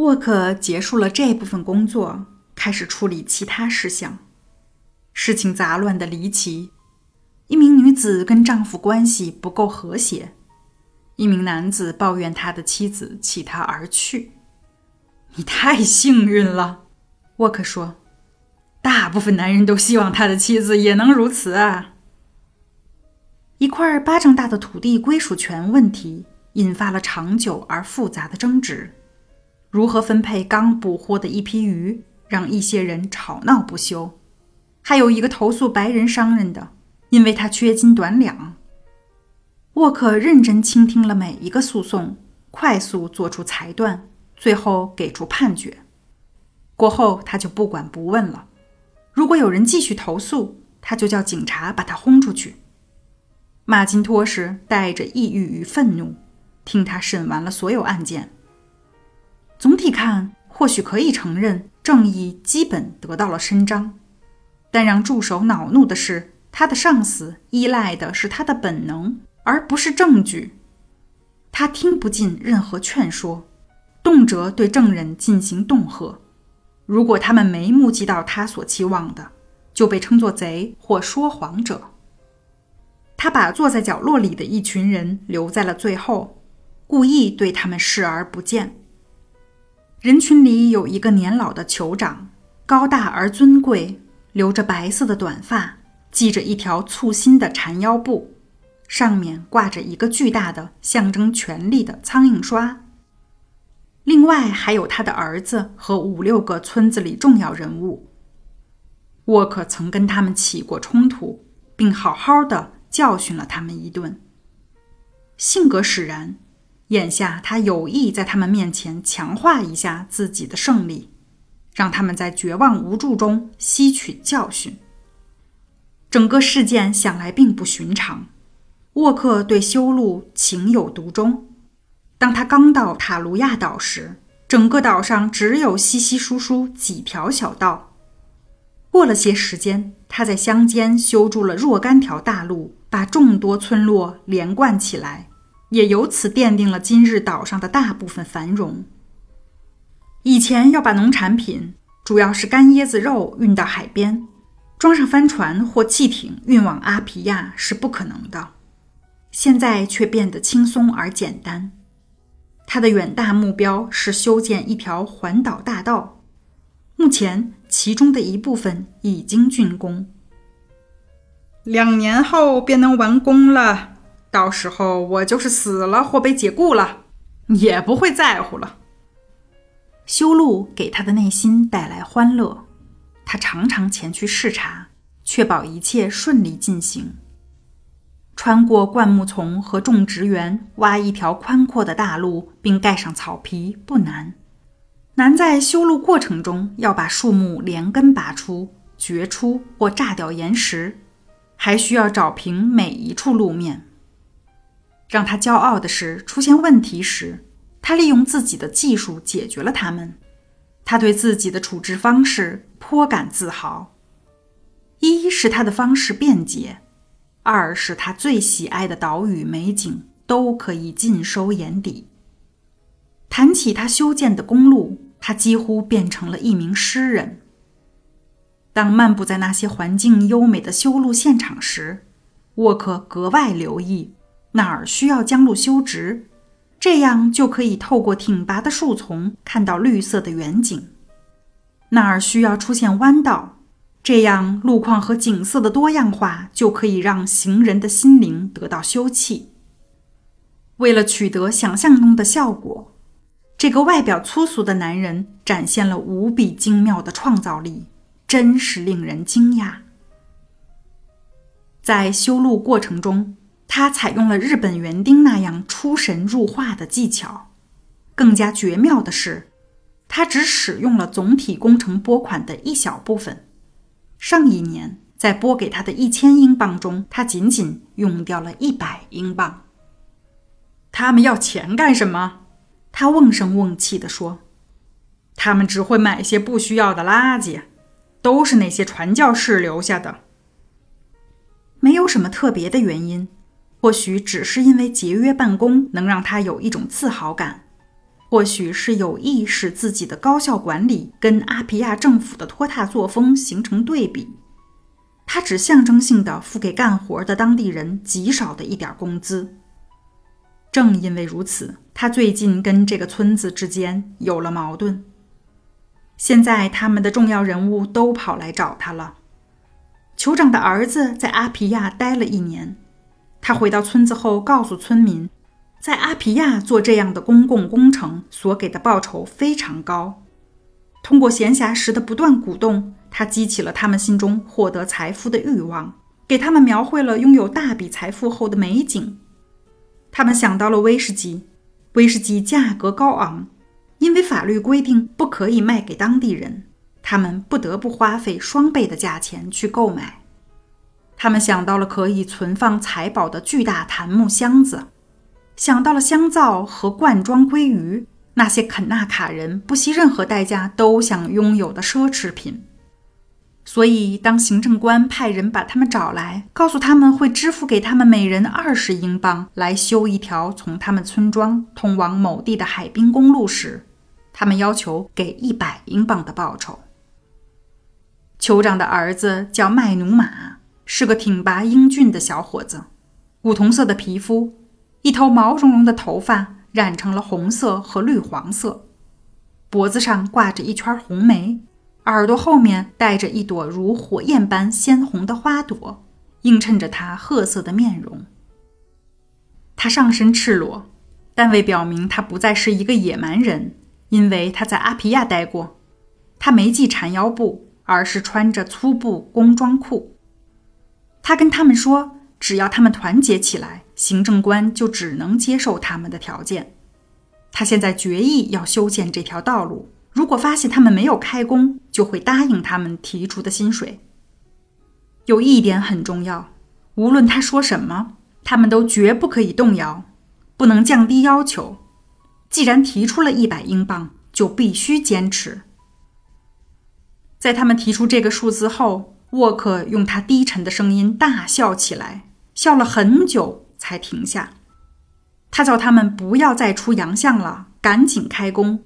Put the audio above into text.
沃克结束了这部分工作，开始处理其他事项。事情杂乱的离奇：一名女子跟丈夫关系不够和谐，一名男子抱怨他的妻子弃他而去。你太幸运了，沃克说。大部分男人都希望他的妻子也能如此啊。一块巴掌大的土地归属权问题引发了长久而复杂的争执。如何分配刚捕获的一批鱼，让一些人吵闹不休。还有一个投诉白人商人的，因为他缺斤短两。沃克认真倾听了每一个诉讼，快速做出裁断，最后给出判决。过后他就不管不问了。如果有人继续投诉，他就叫警察把他轰出去。马金托什带着抑郁与愤怒，听他审完了所有案件。总体看，或许可以承认正义基本得到了伸张，但让助手恼怒的是，他的上司依赖的是他的本能，而不是证据。他听不进任何劝说，动辄对证人进行恫吓。如果他们没目击到他所期望的，就被称作贼或说谎者。他把坐在角落里的一群人留在了最后，故意对他们视而不见。人群里有一个年老的酋长，高大而尊贵，留着白色的短发，系着一条簇新的缠腰布，上面挂着一个巨大的象征权力的苍蝇刷。另外还有他的儿子和五六个村子里重要人物。沃克曾跟他们起过冲突，并好好的教训了他们一顿。性格使然。眼下，他有意在他们面前强化一下自己的胜利，让他们在绝望无助中吸取教训。整个事件想来并不寻常。沃克对修路情有独钟。当他刚到塔卢亚岛时，整个岛上只有稀稀疏疏几条小道。过了些时间，他在乡间修筑了若干条大路，把众多村落连贯起来。也由此奠定了今日岛上的大部分繁荣。以前要把农产品，主要是干椰子肉运到海边，装上帆船或汽艇运往阿皮亚是不可能的。现在却变得轻松而简单。他的远大目标是修建一条环岛大道，目前其中的一部分已经竣工，两年后便能完工了。到时候我就是死了或被解雇了，也不会在乎了。修路给他的内心带来欢乐，他常常前去视察，确保一切顺利进行。穿过灌木丛和种植园，挖一条宽阔的大路，并盖上草皮不难，难在修路过程中要把树木连根拔出、掘出或炸掉岩石，还需要找平每一处路面。让他骄傲的是，出现问题时，他利用自己的技术解决了它们。他对自己的处置方式颇感自豪。一是他的方式便捷，二是他最喜爱的岛屿美景都可以尽收眼底。谈起他修建的公路，他几乎变成了一名诗人。当漫步在那些环境优美的修路现场时，沃克格外留意。哪儿需要将路修直，这样就可以透过挺拔的树丛看到绿色的远景；哪儿需要出现弯道，这样路况和景色的多样化就可以让行人的心灵得到休憩。为了取得想象中的效果，这个外表粗俗的男人展现了无比精妙的创造力，真是令人惊讶。在修路过程中。他采用了日本园丁那样出神入化的技巧，更加绝妙的是，他只使用了总体工程拨款的一小部分。上一年在拨给他的一千英镑中，他仅仅用掉了一百英镑。他们要钱干什么？他瓮声瓮气地说：“他们只会买些不需要的垃圾，都是那些传教士留下的。没有什么特别的原因。”或许只是因为节约办公能让他有一种自豪感，或许是有意使自己的高效管理跟阿皮亚政府的拖沓作风形成对比。他只象征性的付给干活的当地人极少的一点工资。正因为如此，他最近跟这个村子之间有了矛盾。现在他们的重要人物都跑来找他了。酋长的儿子在阿皮亚待了一年，他回到村子后告诉村民，在阿皮亚做这样的公共工程所给的报酬非常高。通过闲暇时的不断鼓动。他激起了他们心中获得财富的欲望，给他们描绘了拥有大笔财富后的美景。他们想到了威士忌，威士忌价格高昂，因为法律规定不可以卖给当地人，他们不得不花费双倍的价钱去购买。他们想到了可以存放财宝的巨大檀木箱子，想到了香皂和罐装鲑鱼，那些肯纳卡人不惜任何代价都想拥有的奢侈品。所以，当行政官派人把他们找来，告诉他们会支付给他们每人二十英镑来修一条从他们村庄通往某地的海滨公路时，他们要求给一百英镑的报酬。酋长的儿子叫麦努马，是个挺拔英俊的小伙子，古铜色的皮肤，一头毛茸茸的头发染成了红色和绿黄色，脖子上挂着一圈红梅。耳朵后面戴着一朵如火焰般鲜红的花朵，映衬着他褐色的面容。他上身赤裸，但为表明他不再是一个野蛮人，因为他在阿皮亚待过。他没系缠腰布，而是穿着粗布工装裤。他跟他们说，只要他们团结起来，行政官就只能接受他们的条件。他现在决意要修建这条道路。如果发现他们没有开工，就会答应他们提出的薪水。有一点很重要，无论他说什么，他们都绝不可以动摇，不能降低要求。既然提出了一百英镑，就必须坚持。在他们提出这个数字后，沃克用他低沉的声音大笑起来，笑了很久才停下。他叫他们不要再出洋相了，赶紧开工。